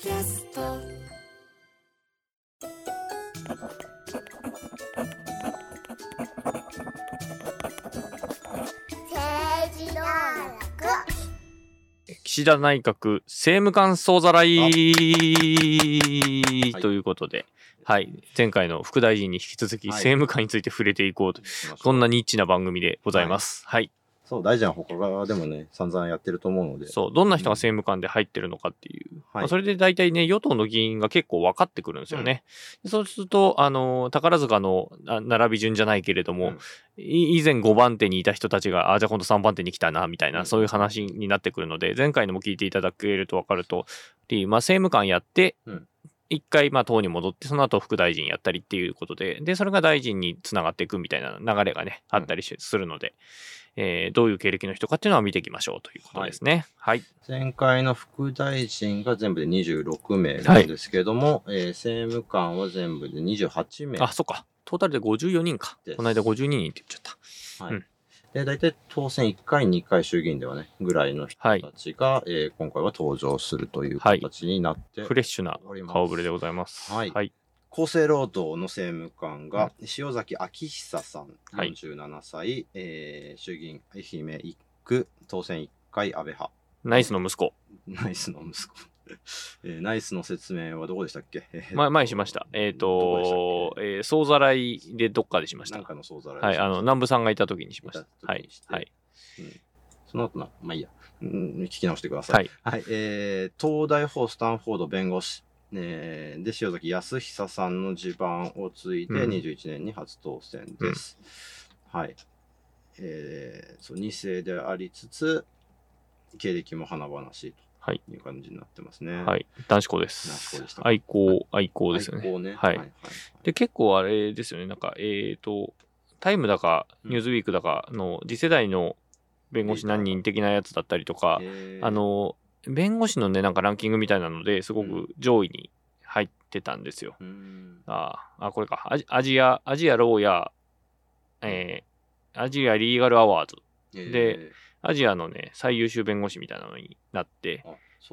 キャスト。政治道楽。岸田内閣政務官総ざらいはい。ということで、はい、前回の副大臣に引き続きはい。政務官について触れていこうと、こんなニッチな番組でございます。はい。そう、大臣は他でもね、散々やってると思うので。そう、どんな人が政務官で入ってるのかっていう。はいまあそれで大体ね、与党の議員が結構分かってくるんですよね。そうすると、あの、宝塚のあ並び順じゃないけれども、うん。い以前5番手にいた人たちが、あ、じゃあ今度3番手に来たな、みたいな、うん。そういう話になってくるので、前回のも聞いていただけると分かると、りまあ、政務官やってうん、一回、まあ、党に戻って、その後副大臣やったりっていうことで、で、それが大臣につながっていくみたいな流れがね、あったりしするので、えーどういう経歴の人かっていうのは見ていきましょうということですね。はい。前回の副大臣が全部で26名なんですけども、えー政務官は全部で28名。あ、そっか。トータルで54人かこの間52人って言っちゃった。はいうんで、大体当選1回、2回衆議院ではね、ぐらいの人はいたちが、えー今回は登場するというはい形になって、フレッシュな顔ぶれでございます。はいはい。厚生労働の政務官が、塩崎昭久さん、はい47歳、えー衆議院愛媛1区、当選1回、安倍派。ナイスの息子。ナイスの息子。えーナイスの説明はどこでしたっけ、えーま、前にしました。えっ、どと、け？えー、総ざらいでどっかでしましたなん。かの総ざらいはい。あの、南部さんがいた時にしましたい。たはい時にし。てはい。その後な、まあいいや。うん聞き直してください。はい。はい。えー、東大法スタンフォード弁護士。えーで、塩崎康久さんの地盤を継いでうん21年に初当選です。はい。えー、そう、2世でありつつ、経歴も華々しいはいという感じになってますね。。はいい。男子校で男子す校でした。愛好、愛好ですよね。はいはい。で、結構あれですよね。なんか、えっ、と、タイムだか、うんニューズウィークだかの次世代の弁護士何人的なやつだったりとか、えーあ、の、弁護士のね、なんかランキングみたいなのですごく上位に入ってたんですよ。うん。ああ、これか。アジアジア、アジアローヤー、えー、アジアリーガルアワーズ、でアジアのね、最優秀弁護士みたいなのになって、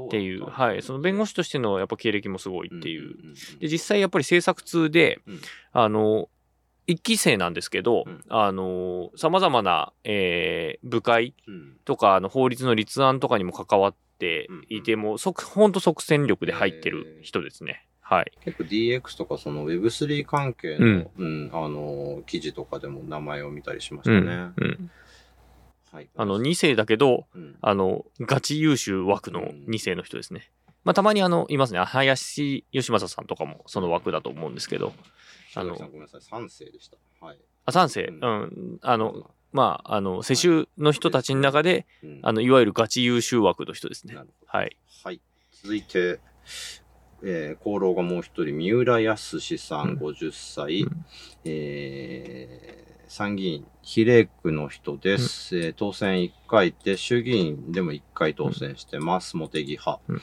っていう、はい、その弁護士としてのやっぱ経歴もすごいっていう。で、実際やっぱり制作通で、うん。あの、一期生なんですけど、うん。あの、様々な、えー部会うん。とか、あの、法律の立案とかにも関わっていて、もう、即、ほんと即戦力で入ってる人ですね。はい。結構 DX とかその Web3 関係の、うんあの記事とかでも名前を見たりしましうん。たね。うん。はい、あの、2世だけど、うんあの、ガチ優秀枠の2世の人ですね。まあ、たまにあの、いますね。林義正さんとかもその枠だと思うんですけど、あのごめんなさい、3世でした。はい。あ、3世、ううん、あの、まあ、あの、世襲の人たちの中で、うん。あの、いわゆるガチ優秀枠の人ですね。はい。はい。続いて、えー、功労がもう一人、三浦康さん、うん。50歳、うん。えー参議院比例区の人です、えー当選1回で、衆議院でも1回当選してます、茂木派、うん。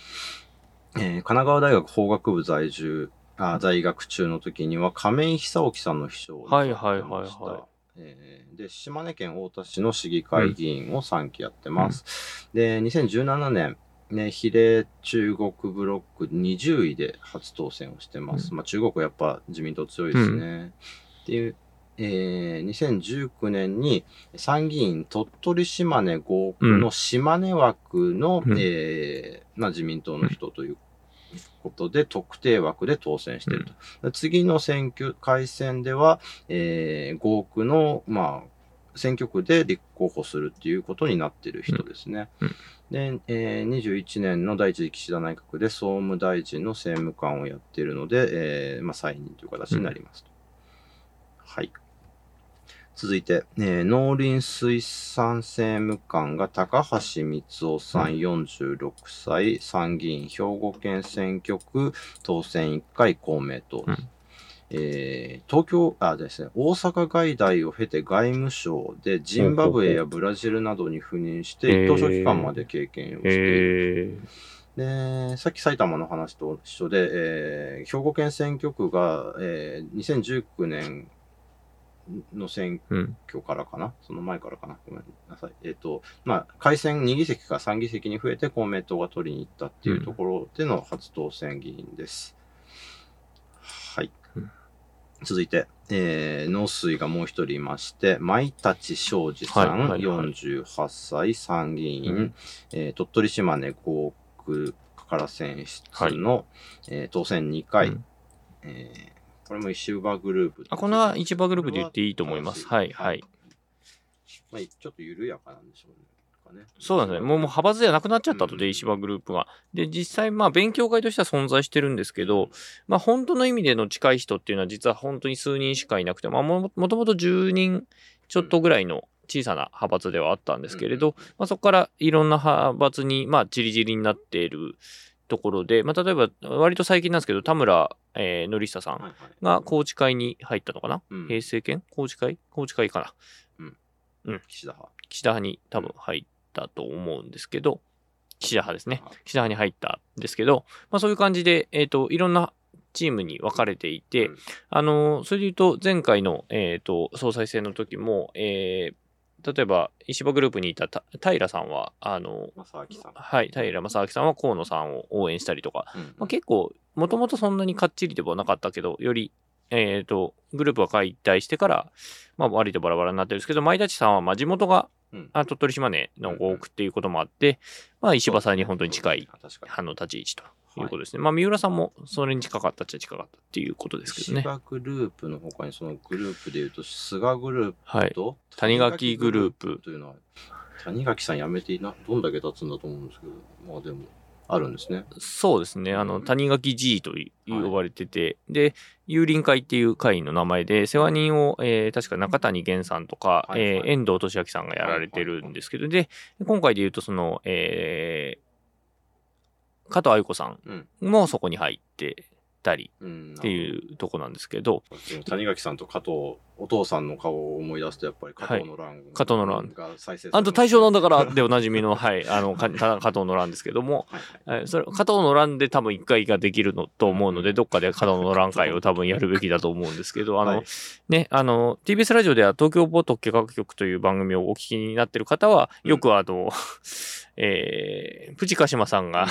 えー神奈川大学法学部在住、あ在学中の時には亀井久興さんの秘書をはいはいはいはいえーで、島根県太田市の市議会議員を3期やってます。で、2017年、ね、比例中国ブロック20位で初当選をしてます。うまあ中国はやっぱ自民党強いですね。っていう、えー2019年に参議院鳥取島根5区の島根枠の、うんえーまあ、自民党の人ということで、特定枠で当選していると。次の選挙、改選では、えー、5区の、まあ、選挙区で立候補するっていうことになっている人ですね。うんで、えー、21年の第一次岸田内閣で総務大臣の政務官をやっているので、えーまあ、再任という形になりますと。はい。続いて、えー農林水産政務官が高橋光夫さん、46歳、参議院兵庫県選挙区当選1回公明党。うんえー東京、あ、ですね、大阪外大を経て外務省でジンバブエやブラジルなどに赴任して、一等書期間まで経験をしている。えー、で、さっき埼玉の話と一緒で、えー兵庫県選挙区が、えー2019年の選うん。挙からかな？その前からかな？ごめんなさい。えっ、と、まあ、改選2議席から3議席に増えて公明党が取りに行ったっていうところでの初当選議員です。はい。うん。続いて、えー、農水がもう一人いまして、舞立庄司さん、はいはいはい。48歳、参議院、うん。えー鳥取島根5区から選出の、えー当選2回、うん。えーこれも石破グループ。あ、このは市場グループで言っていいと思います。はい、はい。。まあ、ちょっと緩やかなんでしょうね。そうなんですね。もうもう派閥じゃなくなっちゃったとで、石破グループが。で、実際、まあ、勉強会としては存在してるんですけど、まあ、本当の意味での近い人っていうのは、実は本当に数人しかいなくて、まあ、ももともと10人ちょっとぐらいの小さな派閥ではあったんですけれど、まあ、そこからいろんな派閥に、まあ、ちりぢりになっているところで、まあ、例えば、割と最近なんですけど、田村、えー、則久さんが宏池会に入ったのかな、うん。平成権宏池会？宏池会かな？岸田派。岸田派に多分入ったと思うんですけど、岸田派ですね。岸田派に入ったんですけど、まあそういう感じで、えっ、と、いろんなチームに分かれていて、うん。あの、それで言うと、前回の、えっ、と、総裁選の時も、えー例えば、石破グループにいたた平さんは、あの、正明さん。はい、平正明さんは河野さんを応援したりとか、うん。まあ、結構、もともとそんなにかっちりではなかったけど、より、えっ、と、グループが解体してから、まあ、割とバラバラになってるんですけど、舞立さんは、まあ、地元が、うん。あ鳥取島根の5億っていうこともあって、まあ、石破さんに本当に近い確かに。派の立ち位置ということですね。まあ、三浦さんもそれに近かったっちゃ近かったっていうことですけどね。石破グループの他にそのグループでいうと、菅グルーはい。プと谷垣グループ。というのは、谷垣さん辞めていな、どんだけ経つんだと思うんですけど、まあでも、あるんですね。そうですね。あの、うん谷垣 G といはい呼ばれてて、で、幽林会っていう会の名前で、世話人を、えー確か中谷源さんとか、はいはいえー遠藤俊明さんがやられてるんですけど、で、今回で言うと、その、えー加藤愛子さん。もそこに入ってたりうん。っていうとこなんですけど、でも谷垣さんと加藤、お父さんの顔を思い出すと、やっぱり加藤の乱、加藤の乱。が再生あと大正なんだからはいでおなじみの、はい、あの、か 加藤の乱ですけども、はいえーそれ、加藤の乱で多分一回ができるのと思うので、どっかで加藤の乱会を多分やるべきだと思うんですけど、あの、はいね、あの、TBS ラジオでは東京ボト計画局という番組をお聞きになってる方は、よくあの、えー、プチカシマさん。が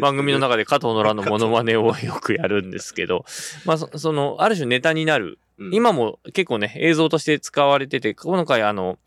番組の中で加藤の乱のモノマネをよくやるんですけど、まあ、そその、ある種ネタになる、うん。今も結構ね、映像として使われてて、今回あの、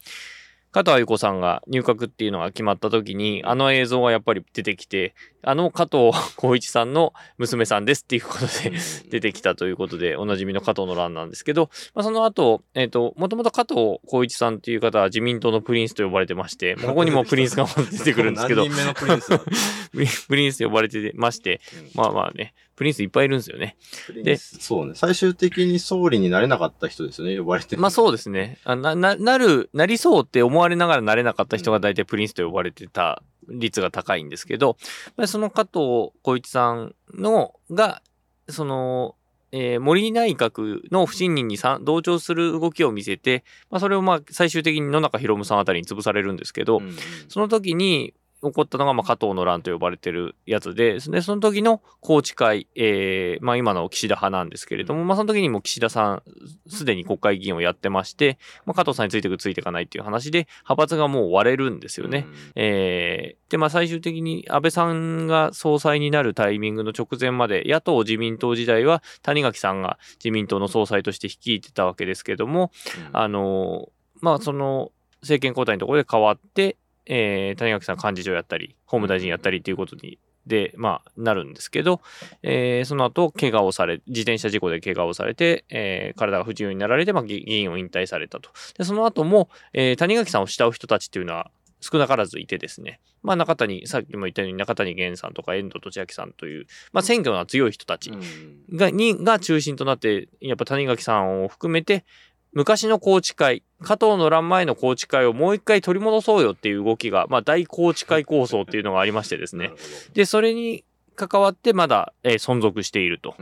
加藤愛子さんが入閣っていうのが決まった時に、あの映像がやっぱり出てきて、あの加藤浩一さんの娘さんですっていうことで出てきたということで、おなじみの加藤の乱なんですけど、まあ、その後、えっ、と、もともと加藤浩一さんっていう方は自民党のプリンスと呼ばれてまして、ここにもプリンスが出てくるんですけど、何人目のプリンス プリンスと呼ばれてまして、まあまあね、プリンスいっぱいいるんですよね。で、そうね。最終的に総理になれなかった人ですよね、呼ばれて。まあそうですね。あな、な、なる、なりそうって思われながらなれなかった人が大体プリンスと呼ばれてた率が高いんですけど、まあその加藤浩一さんの、が、その、えー森内閣の不信任にさ同調する動きを見せて、まあそれをまあ最終的に野中博文さんあたりに潰されるんですけど、うんうん。その時に起こったのが、まあ、加藤の乱と呼ばれてるやつで、で、その時の宏池会、えー、まあ、今の岸田派なんですけれども、まあ、その時にも岸田さん、すでに国会議員をやってまして、まあ、加藤さんについていくついていかないっていう話で、派閥がもう割れるんですよね。。えーで、まあ、最終的に安倍さんが総裁になるタイミングの直前まで、野党自民党時代は谷垣さんが自民党の総裁として率いてたわけですけども、うんあのまあ、その政権交代のところで変わって、えー谷垣さん幹事長やったり、法務大臣やったりっていうことに、で、まあ、なるんですけど、えーその後、怪我をされ、自転車事故で怪我をされて、えー体が不自由になられて、まあ、議議員を引退されたと。で、その後も、えー谷垣さんを慕う人たちっていうのは、少なからずいてですね。まあ中谷、さっきも言ったように中谷源さんとか遠藤俊明さんという、まあ選挙が強い人たちうんが、に、が中心となって、やっぱ谷垣さんを含めて、昔の宏池会、加藤の乱前の宏池会をもう一回取り戻そうよっていう動きが、まあ大宏池会構想っていうのがありましてですね。で、それに関わってまだ、えー存続していると。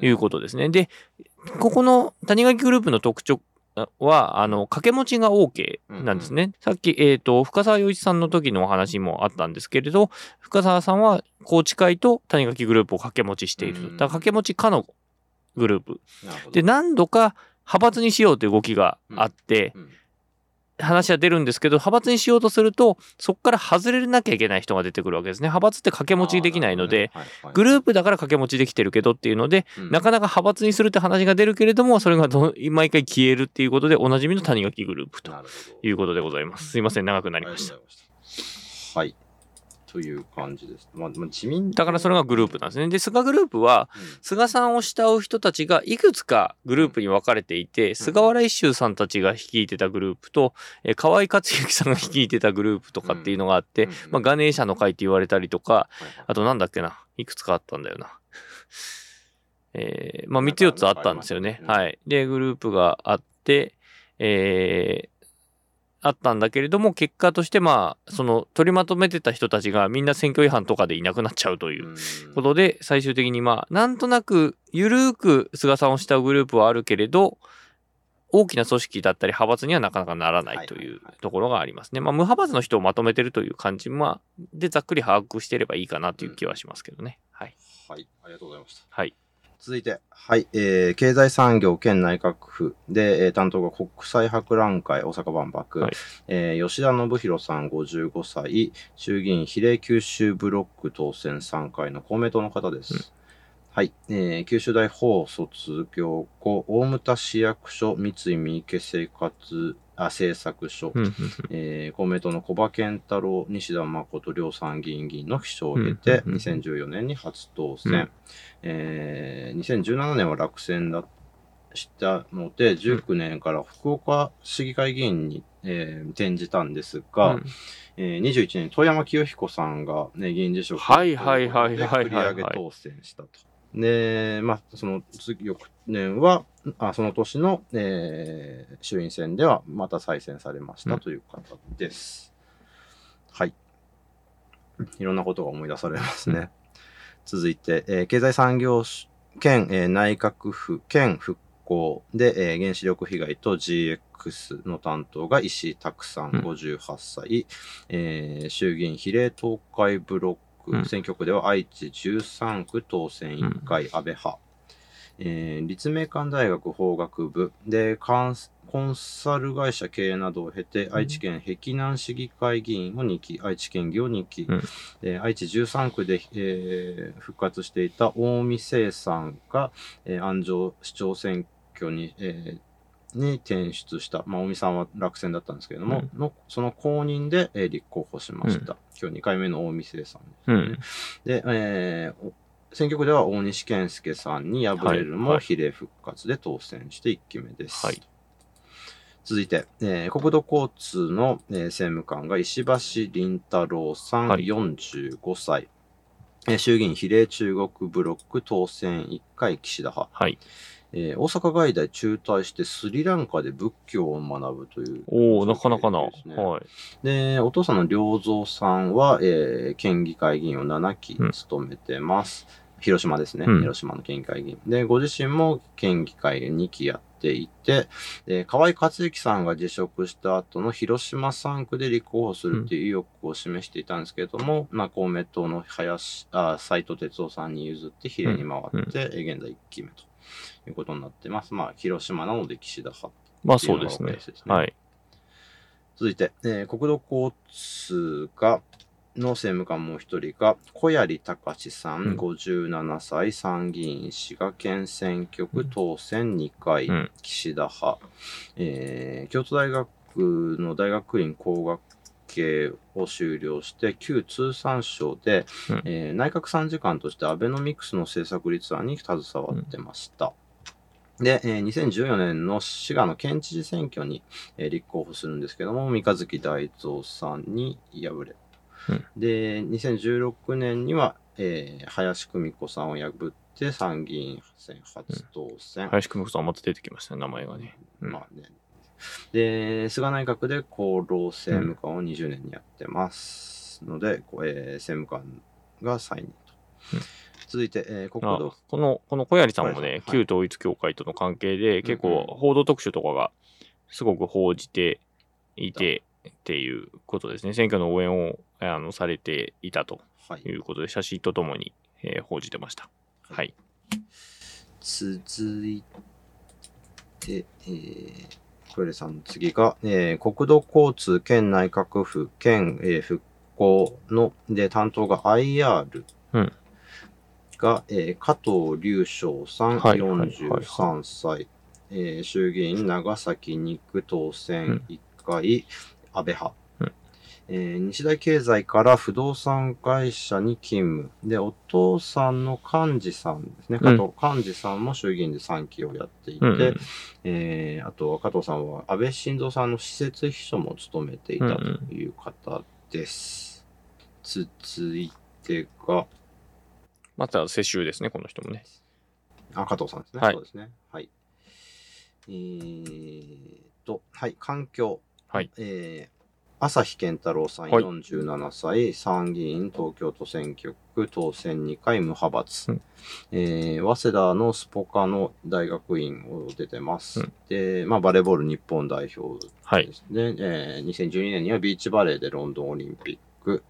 いうことですね。で、ここの谷垣グループの特徴は、あの、掛け持ちが OK なんですね。さっき、えっ、と、深沢洋一さんの時のお話もあったんですけれど、深沢さんは、高知会と谷垣グループを掛け持ちしていると。うんだから掛け持ち可のグループ。で、何度か、派閥にしようという動きがあって、うん話は出るんですけど、派閥にしようとすると、そこから外れなきゃいけない人が出てくるわけですね。派閥って掛け持ちできないので、、グループだから掛け持ちできてるけどっていうので、うんなかなか派閥にするって話が出るけれども、それがど毎回消えるっていうことで、おなじみの谷垣グループということでございます。すいません、長くなりました。はい。という感じです。まあ、まあ、自民だからそれがグループなんですね。で、菅グループは、菅さんを慕う人たちがいくつかグループに分かれていて、菅原一秀さんたちが率いてたグループと、えー河合克行さんが率いてたグループとかっていうのがあって、うんうんまあ、ガネーシャの会って言われたりとか、あとなんだっけな、いくつかあったんだよな。えーまあ、3つ4つあったんですよねはい。で、グループがあって、えーあったんだけれども、結果として、まあ、その、取りまとめてた人たちがみんな選挙違反とかでいなくなっちゃうといううんことで、最終的にまあ、なんとなく、ゆるーく菅さんを慕うグループはあるけれど、大きな組織だったり派閥にはなかなかならないというところがありますね。まあ、無派閥の人をまとめてるという感じ、まあ、でざっくり把握してればいいかなという気はしますけどね。はい。はい、ありがとうございました。はい。続いて、はい、えー、経済産業県内閣府で、えー担当が国際博覧会大阪万博、はい。えー吉田信弘さん55歳、衆議院比例九州ブロック当選3回の公明党の方です。うんはい、えー九州大法卒業後、大牟田市役所三井三池生活あ政策所、えー公明党の小葉健太郎、西田誠両参議院議員の秘書を経て、うんうんうん2014年に初当選、うん。えー2017年は落選だしたので、19年から福岡市議会議員に、えー転じたんですが、うん。えー21年、遠山清彦さんが、ね、議員辞職はいはいはいはいはいはいでまあ、その次、翌年は、あその年の、えー衆院選ではまた再選されましうんたという方です。はい。いろんなことが思い出されますね。続いて、えー経済産業県、えー内閣府県復興で、えー原子力被害と GX の担当が石井拓さんうん58歳、えー衆議院比例東海ブロッうん。ク選挙区では愛知13区当選1回安倍派、えー立命館大学法学部。でコンサル会社経営などを経て、愛知県碧南市議会議員を2期、愛知県議を2期、うん。えー愛知13区で、えー復活していた近江生産が、えー安城市長選挙に、えーに転出した、まあ、近江さんは落選だったんですけれども、のその公認で、えー立候補しました。今日2回目の近江生産うん。で、えーお選挙区では大西健介さんに敗れるも、比例復活で当選して1期目です。はい続いて、えー国土交通の、えー政務官が石橋林太郎さん、はい45歳。えー衆議院比例中国ブロック当選1回岸田派。はい。えー大阪外大中退してスリランカで仏教を学ぶという。おおなかなかな。はい。で、お父さんの良三さんは、えー県議会議員を7期うん務めてます。広島ですね、うん広島の県議会議員。で、ご自身も県議会2期やっていて、で河合克行さんが辞職した後の広島3区で立候補するっていう意欲を示していたんですけれども、まあ、公明党の林、あ、斉藤哲夫さんに譲って比例に回って、えー現在1期目ということになってます。まあ、広島なので岸田派まあそうですね。はい。続いて、えー国土交通が、の政務官もう一人が、小槍隆さん、うん。57歳、参議院滋賀県選挙区当選2回、うん。岸田派、えー京都大学の大学院工学系を修了して、旧通産省で、うんえー内閣参事官としてアベノミクスの政策立案に携わってました。で、えー2014年の滋賀の県知事選挙に、えー立候補するんですけども、三日月大蔵さんに敗れ。うんで、2016年には、えー林久美子さんを破って参議院選初当選。林久美子さんまた出てきましたね、名前がね。うんまあね。で、菅内閣で厚労政務官を20年にやってますので、こうえー政務官が再任と。うん続いて、えー国あ土、この、この小槍さんもね、はいはいはい旧統一教会との関係で、結構報道特集とかがすごく報じていてっていうことですね。選挙の応援をあのされていたとはいいうことで、写真とともに、えー報じてました。はい。続いで、えー、トイレさんの次が、えー国土交通県内閣府県、えー復興の、で、担当が IR うん。が、えー加藤隆翔さん、はいはいはい。43歳、えー衆議院長崎2区当選1回、安倍派。うんえー西大経済から不動産会社に勤務。で、お父さんの幹事さんですね。加藤幹事さんも衆議院で3期をやっていて、うんうんえーあとは加藤さんは安倍晋三さんの施設秘書も務めていたという方です。続いてが、また世襲ですね、この人もね。あ、加藤さんですね。はいそうですね。はい。えーと、はい、環境。はい。えー朝日健太郎さん、はい47歳、参議院東京都選挙区当選2回無派閥、うんえー早稲田のスポカの大学院を出てます。うんで、まあ、バレーボール日本代表はいで。すね。えー2012年にはビーチバレーでロンドンオリンピック。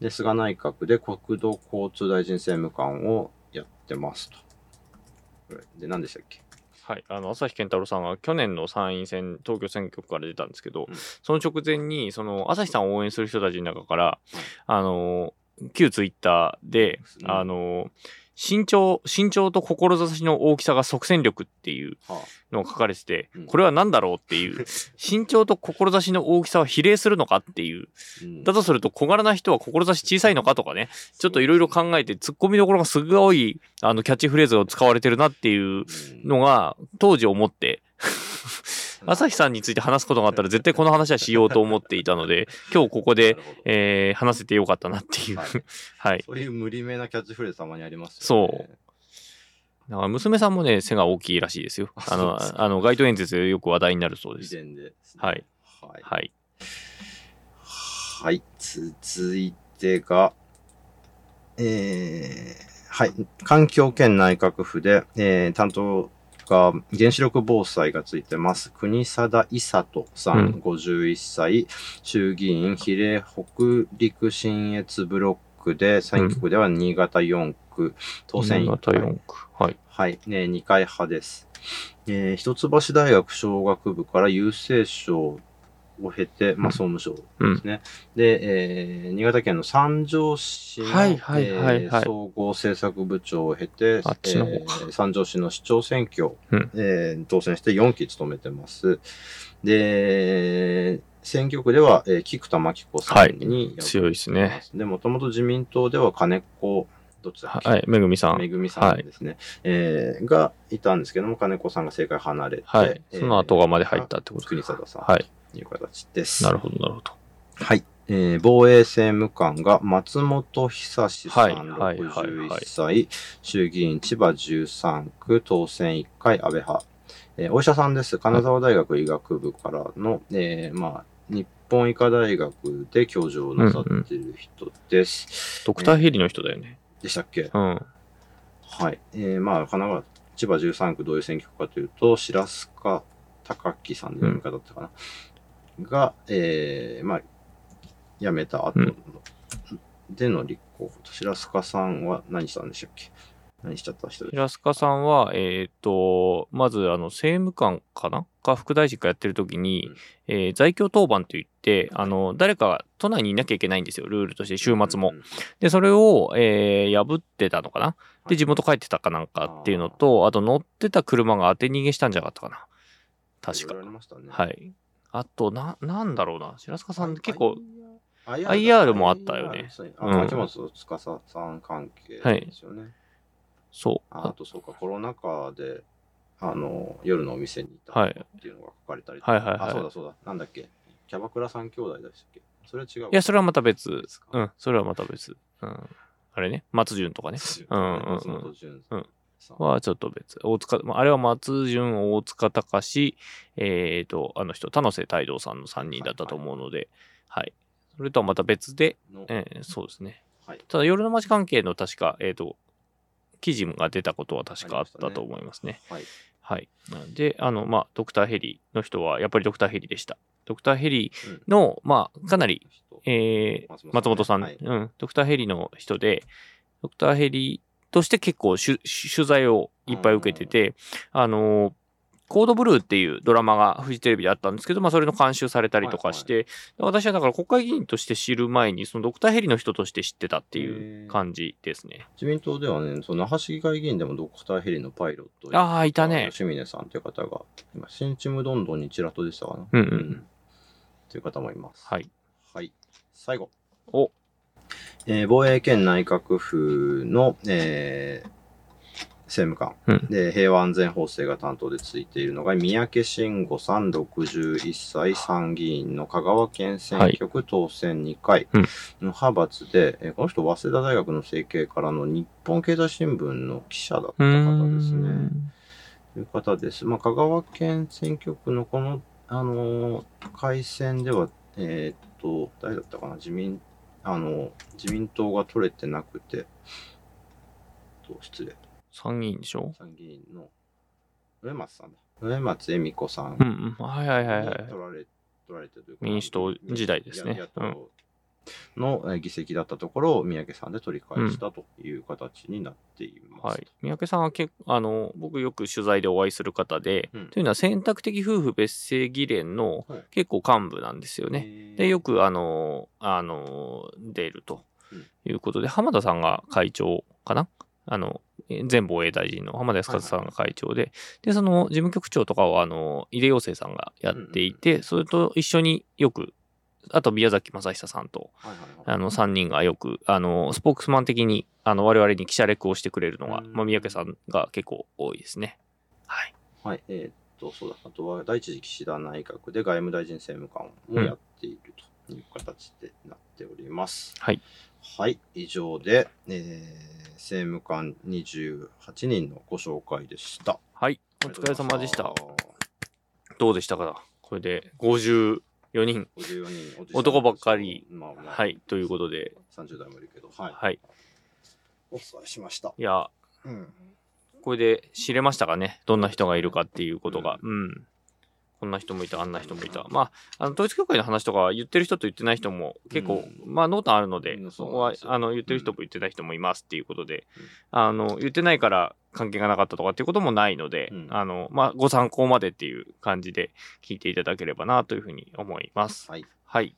で、菅内閣で国土交通大臣政務官をやってますと。で、何でしたっけ？はい、あの朝日健太郎さんは去年の参院選東京選挙区から出たんですけど、うん。その直前にその朝日さんを応援する人たちの中から、あの旧ツイッターで、うん。あの身長身長と志の大きさが即戦力っていうはのが書かれてて、うん。これは何だろうっていう 身長と志の大きさは比例するのかっていう。うん。だとすると小柄な人は志小さいのかとかねちょっといろいろ考えて突っ込みどころがすごいあのキャッチフレーズが使われてるなっていうのが当時思って朝日さんについて話すことがあったら絶対この話はしようと思っていたので 今日ここで、えー話せてよかったなっていう。はい。はい。そういう無理めなキャッチフレーズたまにありますそよね。だから娘さんもね背が大きいらしいですよ。ああのあの街頭演説でよく話題になるそうです。で、はい。はい。はい。はい。続いてが、えー、はい。環境県内閣府で、えー、担当が原子力防災がついてます。国貞伊里さん、うん51歳、衆議院比例北陸信越ブロックで、選挙区では新潟4区、当選1新潟回。4区はいはい、ね、2回派です。えー一橋大学商学部から郵政省を経て、まあ、総務省ですね。で、えー新潟県の三条市の、はいはいはいはい。えー総合政策部長を経て、えー三条市の市長選挙、うん。えー当選して4期務めてます。で、選挙区では、えー菊田真紀子さんに、強いですね。で、もともと自民党では金子、どっちだっけ？はい。めぐみさん。めぐみさんですね、えーがいたんですけども、金子さんが政界離れて、はい。えーその後がまで入ったってこと国貞さん。はい。という形です。なるほどなるほどはい。えー防衛政務官が松本久志さん、はいはいはいはい61歳、衆議院千葉13区当選1回安倍派。えーお医者さんです。金沢大学医学部からの、えーまあ、日本医科大学で教授をなさっている人です。ドクターヘリの人だよねでしたっけ？うんはい。えー、まあ、神奈川、千葉13区どういう選挙区かというと、白須賀高木さんの読み方だったかな。が、えー、まあ、辞めた後での立候補と、白須賀さんは何したんでしたっけ？何しちゃった人平塚さんは、えっ、と、まず、あの、政務官かな？か副大臣かやってる時に、うんえー在京当番といって、あの、誰かが都内にいなきゃいけないんですよ、ルールとして、週末も。うんで、それを、えー破ってたのかな？で、地元帰ってたかなんかっていうのと、あと乗ってた車が当て逃げしたんじゃなかったかな？確かいろいろあ。りましたね。はい。あと、な、なんだろうな。白塚さん結構、IR, もあったよね秋元司さん関係ですよね。そう。ああと、そうか、コロナ禍で、あの、夜のお店にいたはいっていうのが書かれたりとかはいはいはいあ、そうだそうだ。なんだっけ？キャバクラ三兄弟でしたっけ？それは違う。いや、それはまた別。うん、それはまた別。うん。あれね、松潤とかね。うんうんうん松本潤うんさんはちょっと別。大塚、まああれは松潤、大塚隆、えっ、と、あの人、田野瀬太道さんの3人だったと思うので、はい。それとはまた別で、の、えーそうですね。はい。ただ、夜の街関係の確か、えっ、と、記事が出たことは確かあったと思いますね。はい。はい。なんで、あの、まあ、ドクターヘリの人は、やっぱりドクターヘリでした。ドクターヘリの、まあ、かなり、えー松松本さん、はいうん、ドクターヘリの人で、ドクターヘリとして結構取材をいっぱい受けてて、あのーコードブルーっていうドラマがフジテレビであったんですけど、まあ、それの監修されたりとかして、私はだから国会議員として知る前に、そのドクターヘリの人として知ってたっていう感じですね。自民党ではね、その那覇市議会議員でもドクターヘリのパイロットああ、いたね。吉峰さんという方が、今、新チムどんどんにちらとでしたかな。うんうんうんという方もいます。はい。はい。最後。お、えー防衛県内閣府の、えー政務官、うんで平和安全法制が担当でついているのが三宅慎吾さん61歳参議院の香川県選挙区当選2回うんの派閥で、えーこの人早稲田大学の政経からの日本経済新聞の記者だった方ですね。ん。という方です。まあ、香川県選挙区のこの、あのー改選では、えーっと、誰だったかな、自民、あのー自民党が取れてなくて、と失礼、参議院でしょ？参議院の上松さんだ。上松恵美子さんうんうん。はいはいはいにはい。取られ、取られてというか民主党時代ですねや野党のえー議席だったところを三宅さんで取り返したという形になっています。はい。三宅さんは結構、あの、僕よく取材でお会いする方で、うん。というのは選択的夫婦別姓議連のはい。結構幹部なんですよね。ねで、よく、あの、あの、出るとうん。いうことで、浜田さんが会長かな？あの、え前防衛大臣の浜田康和さんが会長で、で、その事務局長とかを、あの、井出陽生さんがやっていて、それと一緒によく、あと宮崎正久さんと、あの、3人がよく、あの、スポークスマン的に、あの、我々に記者レクをしてくれるのが、うんまあ、三宅さんが結構多いですね。はい。はい、えーっと、そうだ、あとは第一次岸田内閣で外務大臣政務官もやっているという形でなっております。はい。はい、以上で、えー、政務官28人のご紹介でした。はい。お疲れ様でした。どうでしたか？これで54人。54人男ばっかりまあまあ、はい。ということで、30代もいるけど、はい。はい。お伝えしました。いや、うん。これで知れましたかね？どんな人がいるかっていうことが。うん。こんな人もいた、あんな人もいた。まあ、あの統一教会の話とかは言ってる人と言ってない人も結構、うんまあ濃淡あるので、うんそこはあの言ってる人も言ってない人もいますっていうことで、うんあの言ってないから関係がなかったとかっていうこともないので、うんあのまあご参考までっていう感じで聞いていただければなというふうに思います。はい。はい。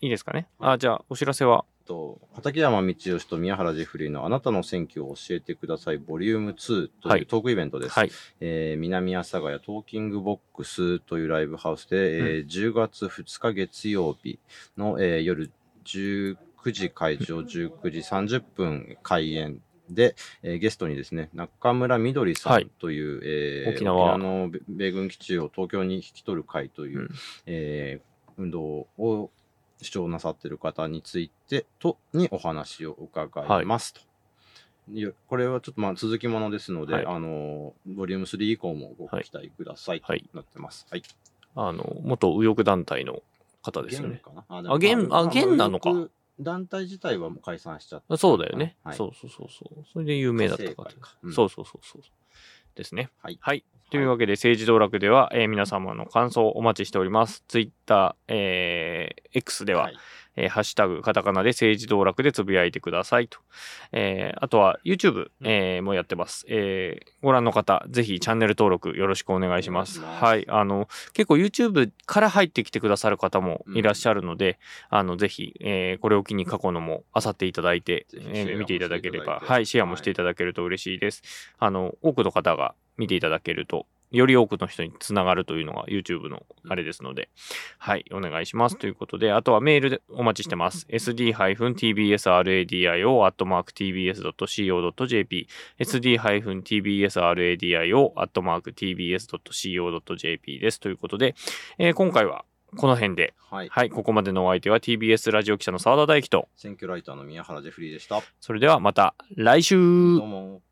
いいですかね、はいあ、じゃあお知らせは？と畠山道義と宮原ジェフリーのあなたの選挙を教えてくださいボリューム2とはい。いうトークイベントです。はい。えー南阿佐ヶ谷トーキングボックスというライブハウスで、えー10月2日月曜日の、えー夜19時会場、19時30分開演で、えーゲストにですね、中村みどりさはい。んという、えー沖縄。の米米軍基地を東京に引き取る会という、うん。えー運動を主張なさっている方についてとにお話を伺いますと。いやこれはちょっとまあ続きものですので、はいあのボリューム3以降もご期待くださいとはいなってます。はい。あの、元右翼団体の方ですよね。ああ現あ現なのか？まあ団体自体はもう解散しちゃった。そうだよね、はい、そうそうそうそう。それで有名だったか活性化かうんそうそうそうそう。ですね。はい。はい。というわけで、政治道楽では、えー皆様の感想をお待ちしております。ツイッター、えー X では、はいえーハッシュタグ、カタカナで政治道楽でつぶやいてくださいと。えーあとは YouTube、えーもやってます。えーご覧の方、ぜひチャンネル登録よろしくお願いします。はい。あの、結構 YouTube から入ってきてくださる方もいらっしゃるので、あの、ぜひ、えーこれを機に過去のも漁っていただいて、えー見ていただければ、はい、シェアもしていただけると嬉しいです。あの、多くの方が見ていただけると、より多くの人につながるというのが YouTube のあれですので、はい、お願いします。ということで、あとはメールでお待ちしてます。sd-tbsradio.tbs.co.jp sd-tbsradio.tbs.co.jp です。ということで、えー今回はこの辺で、はい。はい、ここまでのお相手は TBS ラジオ記者の澤田大樹と、選挙ライターの宮原ジェフリーでした。それではまた来週どうも。